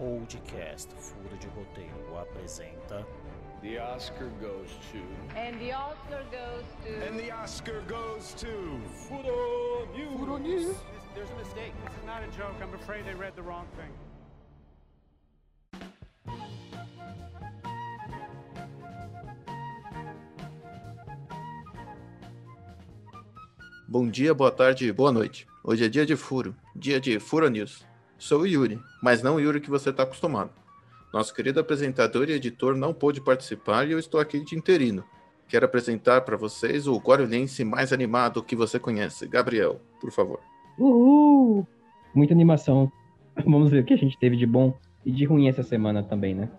Podcast Furo de Roteiro apresenta. The Oscar goes to. And the Oscar goes to. And the Oscar goes to. Furo News. Furo News. There's a mistake. This is not a joke. I'm afraid they read the wrong thing. Bom dia, boa tarde, boa noite. Hoje é dia de furo, dia de Furo News. Sou o Yuri, mas não o Yuri que você está acostumado. Nosso querido apresentador e editor não pôde participar e eu estou aqui de interino. Quero apresentar para vocês o guarulhense mais animado que você conhece, Gabriel, por favor. Uhul! Muita animação. Vamos ver o que a gente teve de bom e de ruim essa semana também, né?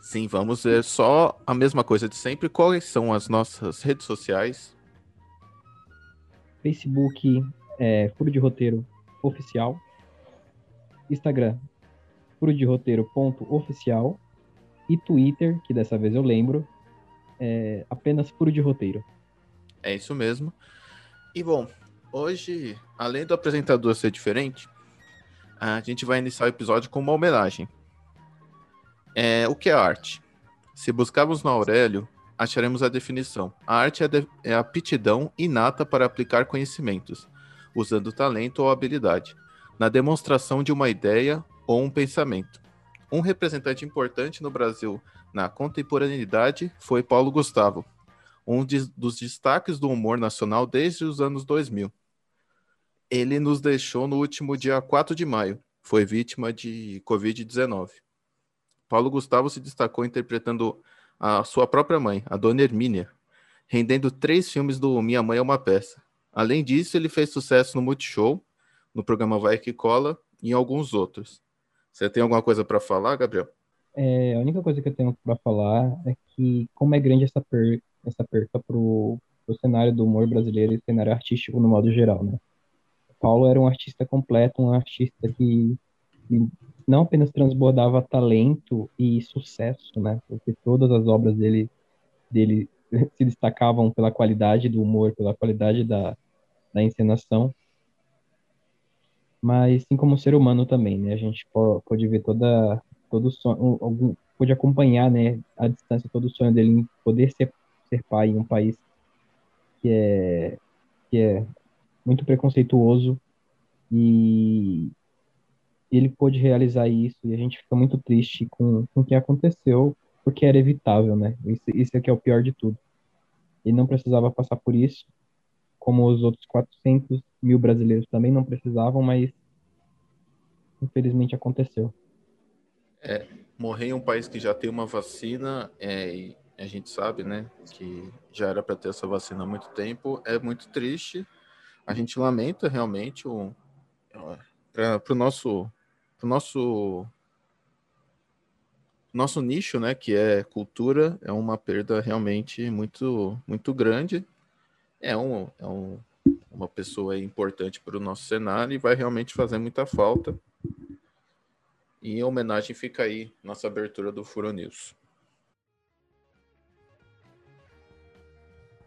Sim, vamos ver só a mesma coisa de sempre. Quais são as nossas redes sociais? Facebook é Furo de Roteiro Oficial. Instagram, Furo de Roteiro ponto oficial. E Twitter, que dessa vez eu lembro, é apenas Furo de Roteiro. É isso mesmo. E bom, hoje, além do apresentador ser diferente, a gente vai iniciar o episódio com uma homenagem. É, o que é arte? Se buscarmos no Aurélio, acharemos a definição. A arte é, de, é a aptidão inata para aplicar conhecimentos, usando talento ou habilidade, na demonstração de uma ideia ou um pensamento. Um representante importante no Brasil na contemporaneidade foi Paulo Gustavo, um de, dos destaques do humor nacional desde os anos 2000. Ele nos deixou no último dia 4 de maio, foi vítima de Covid-19. Paulo Gustavo se destacou interpretando a sua própria mãe, a Dona Hermínia, rendendo três filmes do Minha Mãe é uma Peça. Além disso, ele fez sucesso no Multishow, no programa Vai Que Cola e em alguns outros. Você tem alguma coisa para falar, Gabriel? É, a única coisa que eu tenho para falar é que como é grande essa, per essa perca pro, pro cenário do humor brasileiro e cenário artístico no modo geral, né? Paulo era um artista completo, um artista que não apenas transbordava talento e sucesso, né? Porque todas as obras dele, dele se destacavam pela qualidade do humor, pela qualidade da, da encenação, mas sim como ser humano também, né? A gente pode ver toda todo sonho, algum, pode acompanhar, né, a distância todo o sonho dele em poder ser, ser pai em um país que é que é muito preconceituoso e ele pôde realizar isso e a gente fica muito triste com, com o que aconteceu porque era evitável, né? Isso, isso é que é o pior de tudo. Ele não precisava passar por isso, como os outros 400 mil brasileiros também não precisavam, mas infelizmente aconteceu. É, morrer em um país que já tem uma vacina, é, e a gente sabe, né, que já era para ter essa vacina há muito tempo, é muito triste. A gente lamenta realmente o para o nosso pro nosso nosso nicho, né, que é cultura, é uma perda realmente muito muito grande. É um, é um uma pessoa importante para o nosso cenário e vai realmente fazer muita falta. E em homenagem fica aí nossa abertura do Furo News.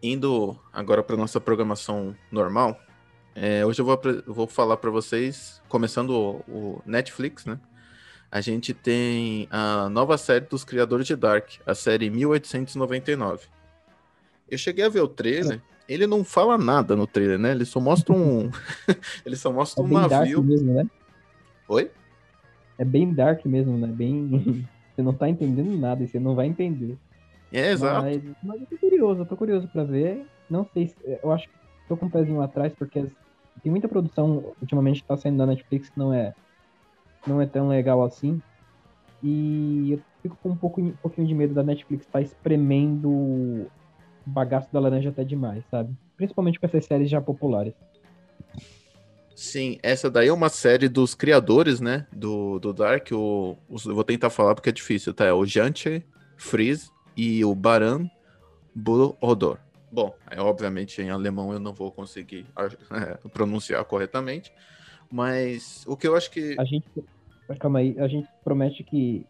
Indo agora para nossa programação normal, é, hoje eu vou, vou falar para vocês, começando o, o, Netflix, né? A gente tem a nova série dos criadores de Dark, a série 1899. Eu cheguei a ver o trailer, ele não fala nada no trailer, né? Ele só mostra um. ele só mostra é um bem navio. Dark mesmo, né? Oi? É bem dark mesmo, né? Bem. você não tá entendendo nada e você não vai entender. É, exato. Mas, mas eu tô curioso, eu tô curioso pra ver. Não sei se. Eu acho que tô com um pezinho atrás, porque tem muita produção ultimamente que tá saindo da Netflix que não é, não é tão legal assim. E eu fico com um, pouco, um pouquinho de medo da Netflix estar tá espremendo bagaço da laranja até demais, sabe? Principalmente com essas séries já populares. Sim, essa daí é uma série dos criadores, né? Do, do Dark. O, eu vou tentar falar porque é difícil, tá? É o Jantje, Freeze e o Baran Burodor. Bom, é, obviamente em alemão eu não vou conseguir é, pronunciar corretamente, mas o que eu acho que. A gente. Calma aí, a gente promete que,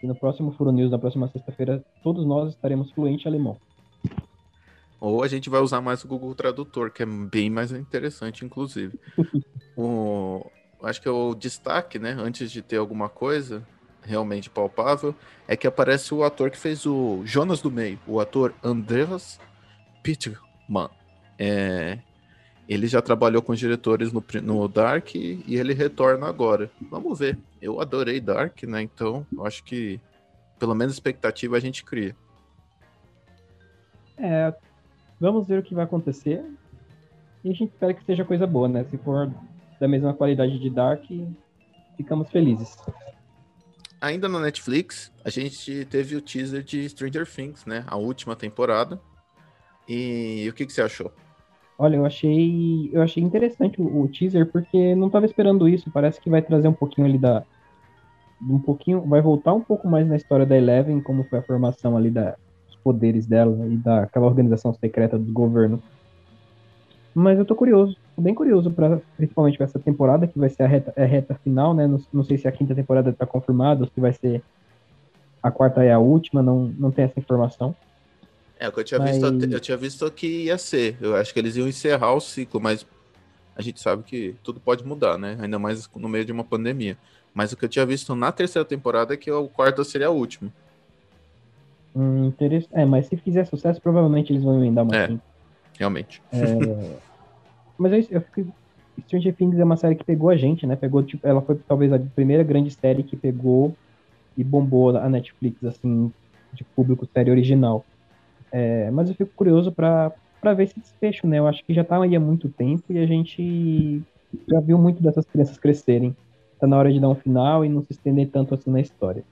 que no próximo Furo News, na próxima sexta-feira, todos nós estaremos fluentes em alemão. Ou a gente vai usar mais o Google Tradutor, que é bem mais interessante, inclusive. o... acho que é o destaque, né? Antes de ter alguma coisa realmente palpável, é que aparece o ator que fez o Jonas do Meio, o ator Andreas Pittman. É, ele já trabalhou com os diretores no, no Dark e ele retorna agora. Vamos ver. Eu adorei Dark, né? Então, eu acho que pelo menos expectativa a gente cria. É, vamos ver o que vai acontecer. E a gente espera que seja coisa boa, né? Se for da mesma qualidade de Dark, ficamos felizes. Ainda na Netflix, a gente teve o teaser de Stranger Things, né? A última temporada. E o que, que você achou? Olha, eu achei, eu achei interessante o, o teaser porque não estava esperando isso. Parece que vai trazer um pouquinho ali da um pouquinho, vai voltar um pouco mais na história da Eleven, como foi a formação ali da, poderes dela e daquela organização secreta do governo. Mas eu tô curioso, tô bem curioso para principalmente pra essa temporada que vai ser a reta, a reta final, né? Não, não sei se a quinta temporada tá confirmada ou se vai ser a quarta é a última, não, não tem essa informação. É, o que eu tinha, Mas- visto, eu tinha visto que ia ser. Eu acho que eles iam encerrar o ciclo, mas a gente sabe que tudo pode mudar, né? Ainda mais no meio de uma pandemia. Mas o que eu tinha visto na terceira temporada é que o quarto seria a última. Hum, interess- É, mas se fizer sucesso, provavelmente eles vão emendar uma É. quinta. Realmente. Mas eu, eu fico. Stranger Things é uma série que pegou a gente, né? Pegou, tipo, ela foi talvez a primeira grande série que pegou e bombou a Netflix, assim, de público série original. É, mas eu fico curioso pra ver esse desfecho, né? Eu acho que já tá aí há muito tempo e a gente já viu muito dessas crianças crescerem. Tá na hora de dar um final e não se estender tanto assim na história.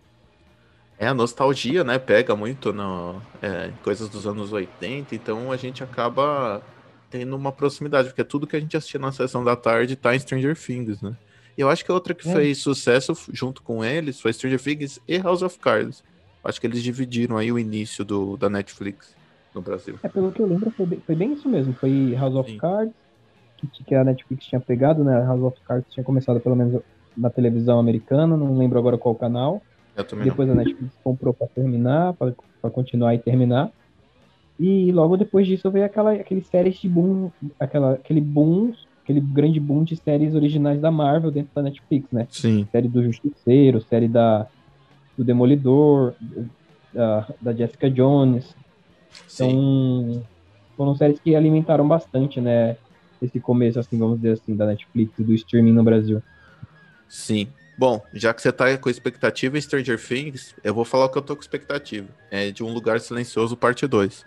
É, a nostalgia, né? Pega muito no, é, coisas dos anos 80, então a gente acaba tendo uma proximidade, porque tudo que a gente assistia na sessão da tarde tá em Stranger Things, né? E eu acho que outra que É. fez sucesso junto com eles foi Stranger Things e House of Cards. Acho que eles dividiram aí o início do, da Netflix no Brasil. É, pelo que eu lembro, foi bem, foi bem isso mesmo. Foi House of Sim. Cards, que, que a Netflix tinha pegado, né? House of Cards tinha começado pelo menos na televisão americana, não lembro agora qual canal. Eu também não. Depois a Netflix comprou pra terminar, pra continuar e terminar. E logo depois disso veio aquela, aquele séries de boom, aquela, aquele boom, aquele grande boom de séries originais da Marvel dentro da Netflix, né? Sim, série do Justiceiro, série da, do Demolidor, da, da Jessica Jones. sim. Então, foram séries que alimentaram bastante, né? Esse começo, assim, vamos dizer assim, da Netflix do streaming no Brasil. Sim. Bom, já que você tá com expectativa em Stranger Things, eu vou falar o que eu tô com expectativa. É de Um Lugar Silencioso, parte 2.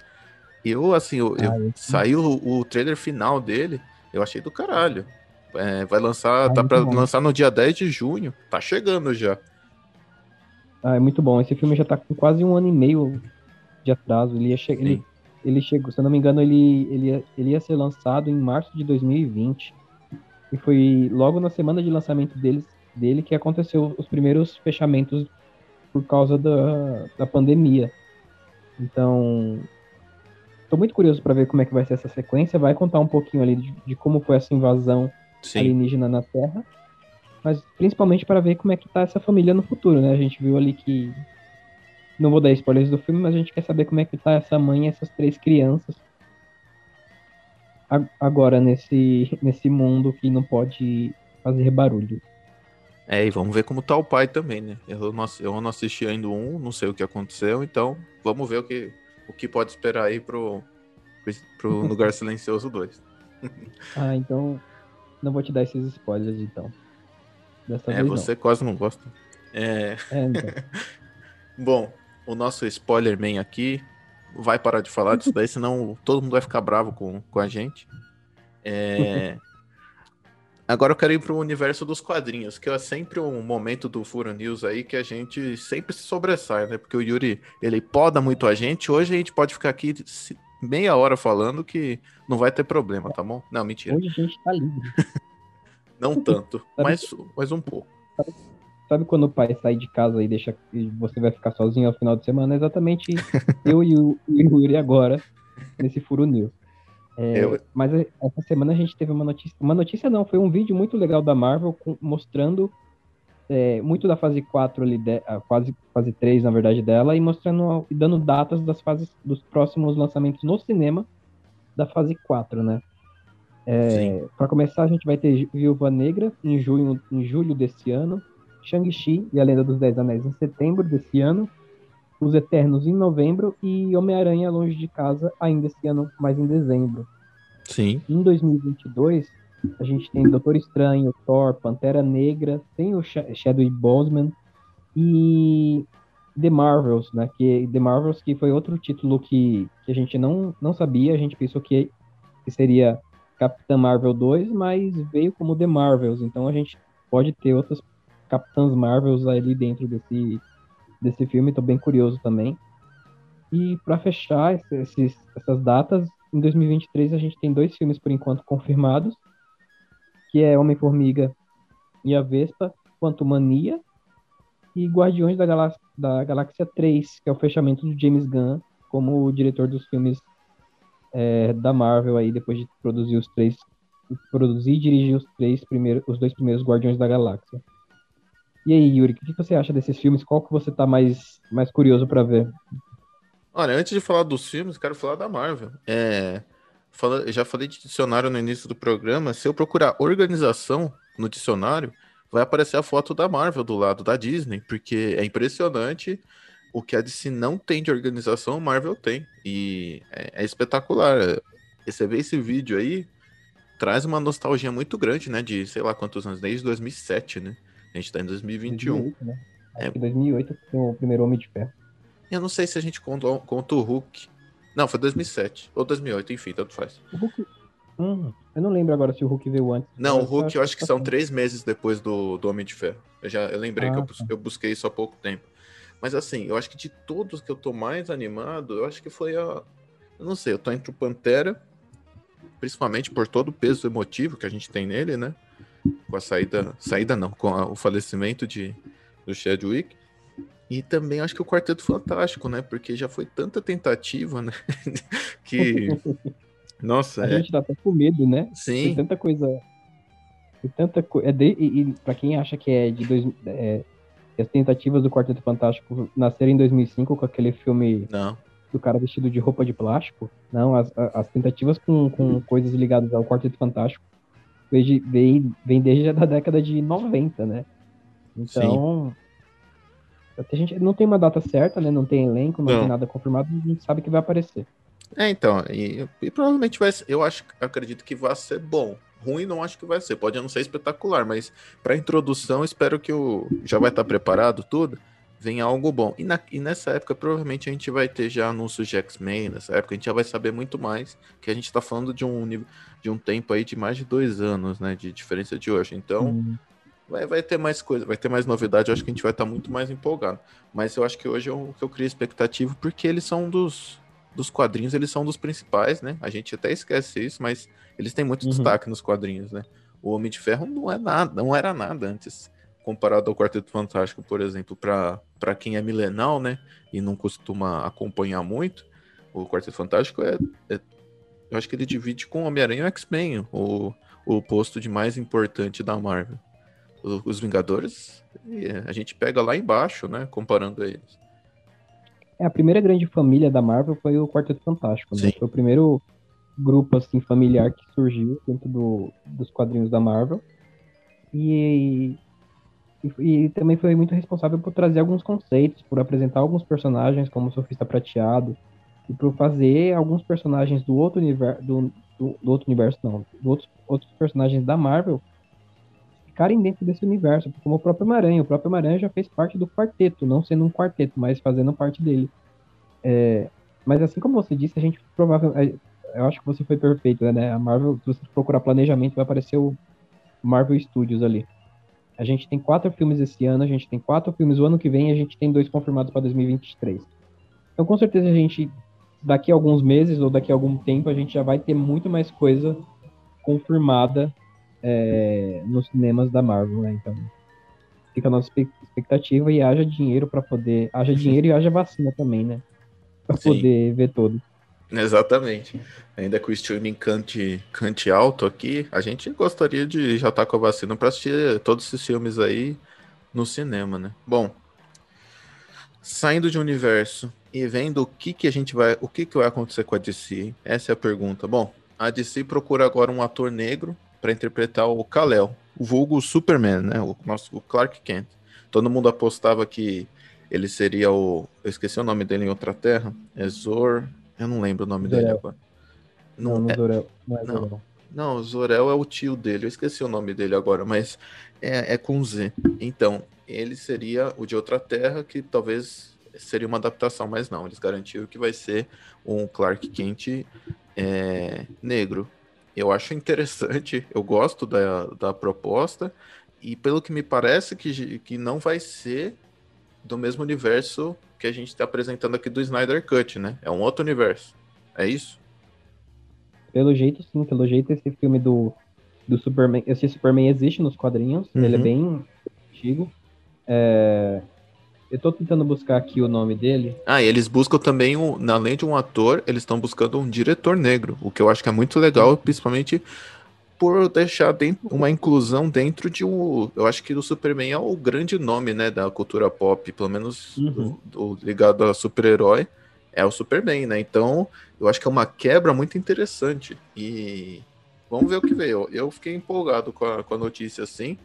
Eu, assim, eu, Ah, eu- saiu o, o trailer final dele, eu achei do caralho. É, vai lançar, Ah, tá pra bom. lançar no dia 10 de junho. Tá chegando já. Ah, é muito bom. Esse filme já tá com quase um ano e meio de atraso. Ele ia che- ele, ele chegou, se eu não me engano, ele, ele, ia, ele ia ser lançado em março de 2020. E foi logo na semana de lançamento deles, dele que aconteceu os primeiros fechamentos por causa da, da pandemia. Então, tô muito curioso para ver como é que vai ser essa sequência. Vai contar um pouquinho ali de, de como foi essa invasão Sim. alienígena na Terra, mas principalmente para ver como é que tá essa família no futuro, né? A gente viu ali que não vou dar spoilers do filme, mas a gente quer saber como é que tá essa mãe e essas três crianças agora nesse nesse mundo que não pode fazer barulho. É, e vamos ver como tá o pai também, né? Eu não, eu não assisti ainda um, não sei o que aconteceu, então vamos ver o que, o que pode esperar aí pro, pro, pro Lugar Silencioso 2. Ah, então não vou te dar esses spoilers então. Dessa É, você quase não gosta. É, não. É, então. bom, o nosso spoiler man aqui vai parar de falar disso daí, senão todo mundo vai ficar bravo com, com a gente. É, Agora eu quero ir pro universo dos quadrinhos, que é sempre um momento do Furo News aí que a gente sempre se sobressai, né? Porque o Yuri, ele poda muito a gente. Hoje a gente pode ficar aqui meia hora falando que não vai ter problema, tá bom? Não, mentira. Hoje a gente tá livre. Não tanto, mas, mas um pouco. Sabe quando o pai sai de casa e deixa e você vai ficar sozinho ao final de semana? É exatamente eu e o, e o Yuri agora nesse Furo News. É, Eu- Mas é, essa semana a gente teve uma notícia. Uma notícia não, foi um vídeo muito legal da Marvel com- mostrando é, muito da fase 4 ali, de, a fase, fase 3, na verdade, dela, e mostrando e dando datas das fases dos próximos lançamentos no cinema da fase 4, né? É, para começar, a gente vai ter Viúva Negra em junho, em julho desse ano, Shang-Chi e a Lenda dos Dez Anéis em setembro desse ano, Os Eternos em novembro e Homem-Aranha Longe de Casa ainda esse ano, mas em dezembro. Sim. Em 2022, a gente tem Doutor Estranho, Thor, Pantera Negra, tem o Sh- Chadwick Boseman e The Marvels, né? Que The Marvels que foi outro título que, que a gente não, não sabia, a gente pensou que, que seria Capitã Marvel 2, mas veio como The Marvels, então a gente pode ter outras Capitãs Marvels ali dentro desse, desse filme, tô bem curioso também. E para fechar esse- esses, essas datas, em 2023 a gente tem dois filmes por enquanto confirmados, que é Homem-Formiga e a Vespa, Quanto Mania e Guardiões da, Galá da Galáxia 3, que é o fechamento do James Gunn como diretor dos filmes é, da Marvel aí depois de produzir os três produzir e dirigir os três primeiros os dois primeiros Guardiões da Galáxia. E aí, Yuri, o que você acha desses filmes? Qual que você tá mais mais curioso para ver? Olha, antes de falar dos filmes, quero falar da Marvel. É, fala- já falei de dicionário no início do programa. Se eu procurar organização no dicionário, vai aparecer a foto da Marvel do lado da Disney, porque é impressionante o que a DC não tem de organização, a Marvel tem. E é, é espetacular. Você vê esse vídeo aí, traz uma nostalgia muito grande, né? De sei lá quantos anos, desde 2007, né? A gente tá em 2021. 2008, né? Acho É. que 2008 foi o primeiro Homem de Ferro. Eu não sei se a gente conta, conta o Hulk. Não, foi 2007 ou 2008, enfim, tanto faz. O Hulk. Hum, eu não lembro agora se o Hulk veio antes. Não, o Hulk eu acho que são tá três meses depois do, do Homem de Ferro. Eu já eu lembrei Ah, que eu, tá. bus- eu busquei isso há pouco tempo. Mas assim, eu acho que de todos que eu tô mais animado, eu acho que foi a. Eu não sei, eu tô entre o Pantera, principalmente por todo o peso emotivo que a gente tem nele, né? Com a saída. Saída não, com a- o falecimento de, do Chadwick. E também acho que o Quarteto Fantástico, né? Porque já foi tanta tentativa, né? que. Nossa, A é. gente tá até com medo, né? Tem Sim, tanta coisa. Tem tanta coisa. É de... e, e pra quem acha que é de dois. É... As tentativas do Quarteto Fantástico nasceram em 2005 com aquele filme não. do cara vestido de roupa de plástico. Não, as, as tentativas com, com coisas ligadas ao Quarteto Fantástico vem, vem, desde a década de 90, né? Então. A gente não tem uma data certa, né? Não tem elenco, não, Não. tem nada confirmado, a gente sabe que vai aparecer. É, então, e, e provavelmente vai ser, eu acho, acredito que vai ser bom. Ruim não acho que vai ser, pode não ser espetacular, mas para introdução espero que o já vai estar preparado tudo, venha algo bom. E, na- e nessa época provavelmente a gente vai ter já anúncios de X-Men, nessa época a gente já vai saber muito mais, que a gente tá falando de um nível, de um tempo aí de mais de dois anos, né, de diferença de hoje. Então, Hum, vai, vai ter mais coisa, vai ter mais novidade, eu acho que a gente vai estar muito mais empolgado. Mas eu acho que hoje é o que eu crio expectativa, porque eles são dos, dos quadrinhos, eles são dos principais, né? A gente até esquece isso, mas eles têm muito Uhum. destaque nos quadrinhos, né? O Homem de Ferro não é nada, não era nada antes, comparado ao Quarteto Fantástico, por exemplo, para quem é milenal, né? E não costuma acompanhar muito, o Quarteto Fantástico é, é- eu acho que ele divide com o Homem-Aranha e X-Men, o, o posto de mais importante da Marvel. Os Vingadores, é, a gente pega lá embaixo, né? Comparando a eles. É, a primeira grande família da Marvel foi o Quarteto Fantástico, né? Foi o primeiro grupo, assim, familiar que surgiu dentro do, dos quadrinhos da Marvel. E, e, também foi muito responsável por trazer alguns conceitos, por apresentar alguns personagens como o Sofista Prateado, e por fazer alguns personagens do outro universo, do, do, do outro universo não, outros, outros personagens da Marvel ficarem dentro desse universo, como o próprio Homem-Aranha. O próprio Homem-Aranha já fez parte do quarteto, não sendo um quarteto, mas fazendo parte dele. É, mas assim como você disse, a gente provavelmente. Eu acho que você foi perfeito, né? A Marvel, se você procurar planejamento, vai aparecer o Marvel Studios ali. A gente tem quatro filmes esse ano, a gente tem quatro filmes o ano que vem e a gente tem dois confirmados para 2023. Então, com certeza, a gente, daqui a alguns meses ou daqui a algum tempo, a gente já vai ter muito mais coisa confirmada é, nos cinemas da Marvel, né? Então, fica a nossa expectativa e haja dinheiro para poder. Haja dinheiro e haja vacina também, né? Para poder ver todo. Exatamente. Ainda que o streaming cante, cante alto aqui, a gente gostaria de já estar com a vacina para assistir todos esses filmes aí no cinema, né? Bom, saindo de universo e vendo o que que a gente vai, o que que vai acontecer com a DC, essa é a pergunta. Bom, a DC procura agora um ator negro para interpretar o Kal-El, o vulgo Superman, né? O nosso o Clark Kent. Todo mundo apostava que ele seria o. Eu esqueci o nome dele em outra terra. É Zor. Eu não lembro o nome dele Zor-El. agora. Não, Não, não, é- Zorel, não é não. Zorel. não, Zorel é o tio dele. Eu esqueci o nome dele agora, mas é, é com Z. Então, ele seria o de outra terra, que talvez seria uma adaptação, mas não. Eles garantiram que vai ser um Clark Kent é, negro. Eu acho interessante, eu gosto da, da proposta, e pelo que me parece que, que não vai ser do mesmo universo que a gente está apresentando aqui do Snyder Cut, né? É um outro universo. É isso? Pelo jeito, sim, pelo jeito, esse filme do, do Superman. Esse Superman existe nos quadrinhos, ele é Uhum. bem antigo. É, eu tô tentando buscar aqui o nome dele. Ah, e eles buscam também, um, além de um ator, eles estão buscando um diretor negro, o que eu acho que é muito legal, principalmente por deixar dentro, uma inclusão dentro de um. Eu acho que o Superman é o grande nome, né, da cultura pop, pelo menos Uhum. do- do- ligado a super-herói, é o Superman, né? Então, eu acho que é uma quebra muito interessante. E vamos ver o que veio. Eu fiquei empolgado com a, com a notícia assim.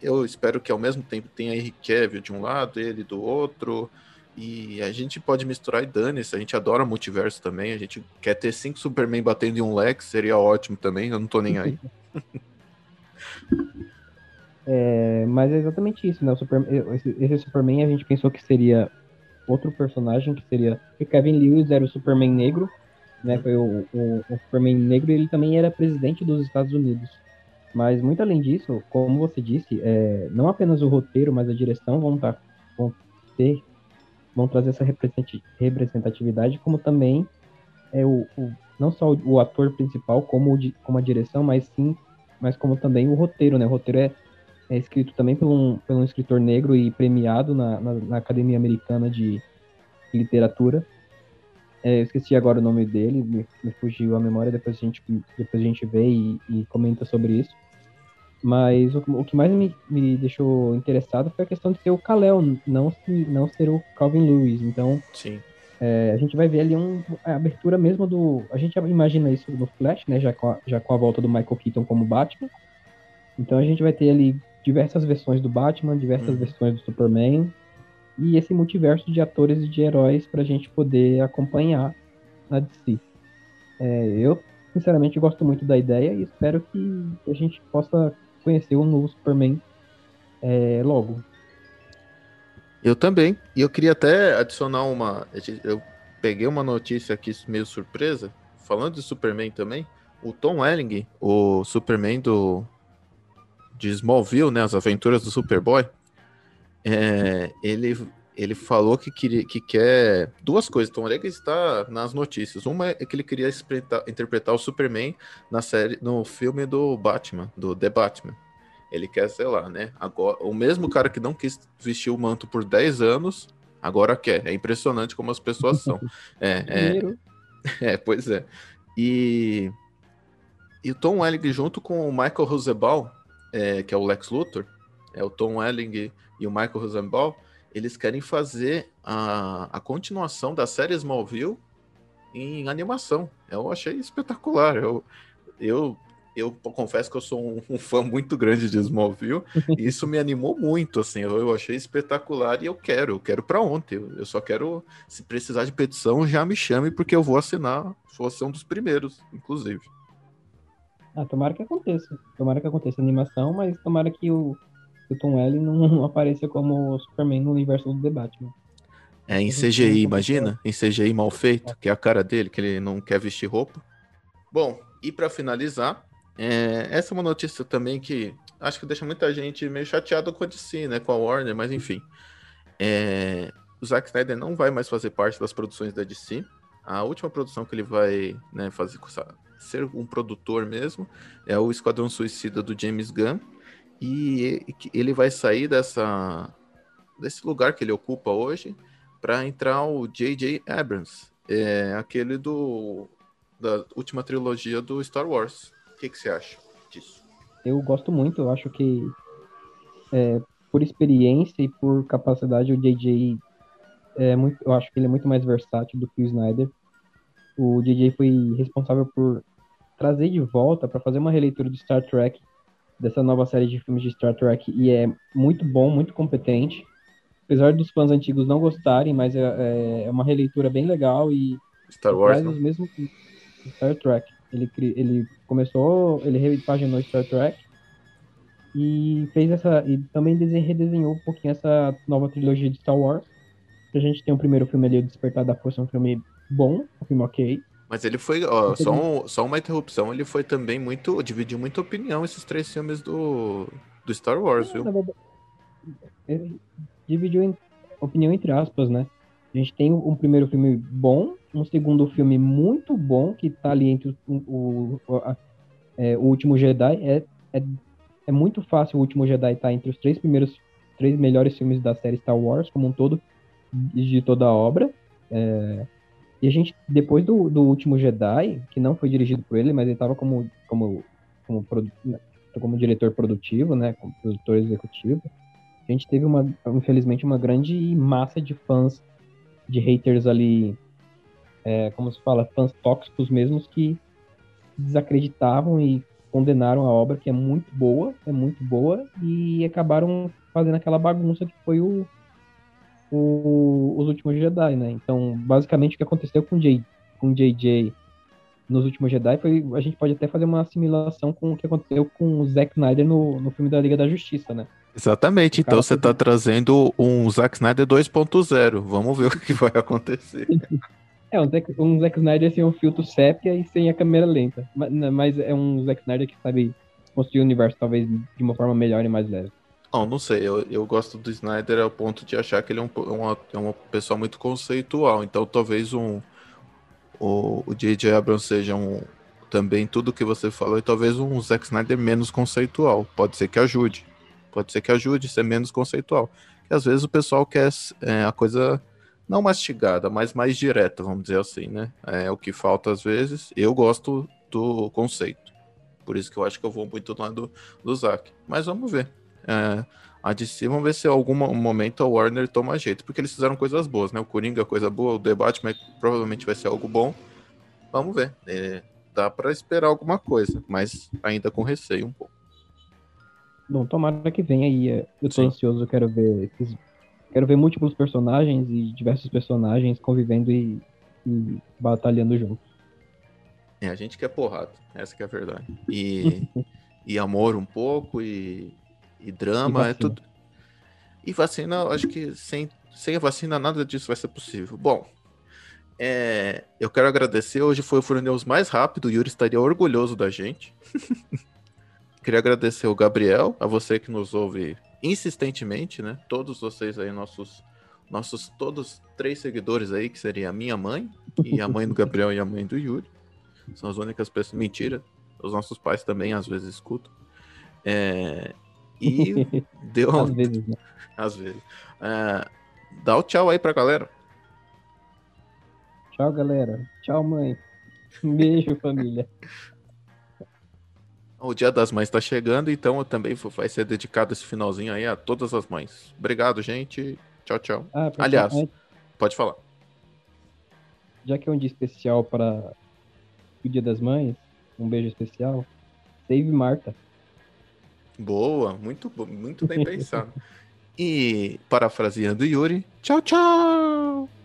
Eu espero que ao mesmo tempo tenha Henry Cavill de um lado, ele do outro. E a gente pode misturar e dane-se. A gente adora multiverso também. A gente quer ter cinco Superman batendo em um Lex, seria ótimo também. Eu não tô nem aí. É, mas é exatamente isso, né? O Super- esse, esse Superman a gente pensou que seria outro personagem, que seria. O Kevin Lewis era o Superman negro, né? Foi o, o, o Superman negro e ele também era presidente dos Estados Unidos. Mas muito além disso, como você disse, é, não apenas o roteiro, mas a direção vão, tá, vão ter, vão trazer essa representati- representatividade, como também é o, o- não só o, o ator principal, como, o como a direção, mas sim, mas como também o roteiro, né? O roteiro é é escrito também por um, por um escritor negro e premiado na, na, na Academia Americana de Literatura. É, eu esqueci agora o nome dele, me, me fugiu a memória, depois a gente, depois a gente vê e, e comenta sobre isso. Mas o, o que mais me, me deixou interessado foi a questão de ser o Kal-El, não, se- não ser o Calvin Lewis. Então, Sim. é, a gente vai ver ali um, a abertura mesmo do. A gente imagina isso no Flash, né? Já com, a, já com a volta do Michael Keaton como Batman. Então a gente vai ter ali diversas versões do Batman, diversas Uhum. versões do Superman. E esse multiverso de atores e de heróis pra gente poder acompanhar na DC. É, eu, sinceramente, gosto muito da ideia e espero que a gente possa conhecer o novo Superman é, logo. Eu também. E eu queria até adicionar uma. Eu peguei uma notícia aqui meio surpresa, falando de Superman também. O Tom Welling, o Superman do de Smallville, né, as aventuras do Superboy, é, ele ele falou que queria que quer duas coisas. Tom Welling está nas notícias. Uma é que ele queria interpretar, o Superman na série, no filme do Batman, do The Batman. Ele quer, sei lá, né? Agora, o mesmo cara que não quis vestir o manto por 10 anos, agora quer. É impressionante como as pessoas são. É, é, é, pois é. E, e o Tom Welling junto com o Michael Rosenbaum, é, que é o Lex Luthor, é o Tom Welling e o Michael Rosenbaum, eles querem fazer a, a continuação da série Smallville em animação. Eu achei espetacular. Eu, eu, eu confesso que eu sou um, um fã muito grande de Smallville e isso me animou muito, assim. Eu, eu achei espetacular e eu quero, eu quero para ontem. Eu, eu só quero, se precisar de petição, já me chame porque eu vou assinar. Vou ser um dos primeiros, inclusive. Ah, tomara que aconteça. Tomara que aconteça a animação, mas tomara que o, que o Tom Welling não apareça como Superman no universo do The Batman. É em CGI, imagina? Em CGI mal feito, que é a cara dele, que ele não quer vestir roupa. Bom, e para finalizar, é, essa é uma notícia também que acho que deixa muita gente meio chateada com a DC, né? Com a Warner, mas enfim. É, o Zack Snyder não vai mais fazer parte das produções da DC. A última produção que ele vai né, fazer ser um produtor mesmo é o Esquadrão Suicida do James Gunn. E ele vai sair dessa, desse lugar que ele ocupa hoje para entrar o J.J. Abrams, é aquele do da última trilogia do Star Wars. O que, que você acha disso? Eu gosto muito, eu acho que é, por experiência e por capacidade o J.J. é muito, eu acho que ele é muito mais versátil do que o Snyder. O J.J. foi responsável por trazer de volta para fazer uma releitura do Star Trek, dessa nova série de filmes de Star Trek, e é muito bom, muito competente. Apesar dos fãs antigos não gostarem, mas é, é uma releitura bem legal e Star Wars, traz né? os mesmos Star Trek. Ele, ele começou, ele repaginou Star Trek e fez essa e também dese- redesenhou um pouquinho essa nova trilogia de Star Wars. A gente tem o primeiro filme ali, O Despertar da Força, um filme bom, um filme ok. Mas ele foi, ó, só, tenho- um- só uma interrupção, ele foi também muito, dividiu muita opinião esses três filmes do, do Star Wars, viu? Ele dividiu em opinião entre aspas, né? A gente tem um primeiro filme bom, um segundo filme muito bom, que tá ali entre o, o, a- é, o Último Jedi. É, é, é muito fácil o Último Jedi estar entre os três primeiros, três melhores filmes da série Star Wars, como um todo, de toda a obra. É, e a gente, depois do, do Último Jedi, que não foi dirigido por ele, mas ele estava como, como, como, produ- como diretor produtivo, né? Como produtor executivo a gente teve uma, infelizmente, uma grande massa de fãs, de haters ali, é, como se fala, fãs tóxicos mesmos que desacreditavam e condenaram a obra, que é muito boa, é muito boa, e acabaram fazendo aquela bagunça que foi o, o- os últimos Jedi, né? Então, basicamente, o que aconteceu com J, com JJ nos últimos Jedi foi, a gente pode até fazer uma assimilação com o que aconteceu com o Zack Snyder no, no filme da Liga da Justiça, né? Exatamente, O então você tá foi- trazendo um Zack Snyder 2.0, vamos ver o que vai acontecer. É, um Zack, um Zack Snyder sem um filtro sépia e sem a câmera lenta. Ma- na- Mas é um Zack Snyder que sabe construir o universo talvez de uma forma melhor e mais leve. Não, não sei, eu, eu gosto do Snyder ao ponto de achar que ele é, um, uma, é uma pessoa muito conceitual, então talvez um o, o J.J. Abrams seja um também tudo que você falou e talvez um Zack Snyder menos conceitual, pode ser que ajude, pode ser que ajude ser menos conceitual, que às vezes o pessoal quer é, a coisa não mastigada, mas mais direta, vamos dizer assim, né? É o que falta às vezes, eu gosto do conceito, por isso que eu acho que eu vou muito lá do, do Zack, mas vamos ver. É, a DC, vamos ver se em algum momento a Warner toma jeito, porque eles fizeram coisas boas, né? O Coringa, coisa boa, o The Batman provavelmente vai ser algo bom. Vamos ver. É, dá pra esperar alguma coisa, mas ainda com receio um pouco. Bom, tomara que venha aí. é, Eu tô Sim. ansioso, eu quero ver esses- Quero ver múltiplos personagens e diversos personagens convivendo e, e batalhando juntos. É, a gente quer porrada, essa que é a verdade. E, e amor um pouco, e, e drama, E é tudo. E vacina, acho que sem, sem a vacina nada disso vai ser possível. Bom, é, eu quero agradecer. Hoje foi o Furo News mais rápido. O Yuri estaria orgulhoso da gente. Queria agradecer o Gabriel, a você que nos ouve insistentemente, né? Todos vocês aí, nossos, nossos todos três seguidores aí, que seria a minha mãe, e a mãe do Gabriel e a mãe do Yuri. São as únicas pessoas. Mentira. Os nossos pais também às vezes escutam. É, e deu. Às vezes, né? Às vezes. É, dá o tchau aí pra galera. Tchau, galera. Tchau, mãe. Um beijo, família. O Dia das Mães tá chegando, então também vai ser dedicado esse finalzinho aí a todas as mães. Obrigado, gente. Tchau, tchau. Ah, Aliás. antes, Pode falar. já que é um dia especial para o Dia das Mães, um beijo especial. Save Marta. Boa, muito, muito bem pensado. E parafraseando Yuri, tchau, tchau!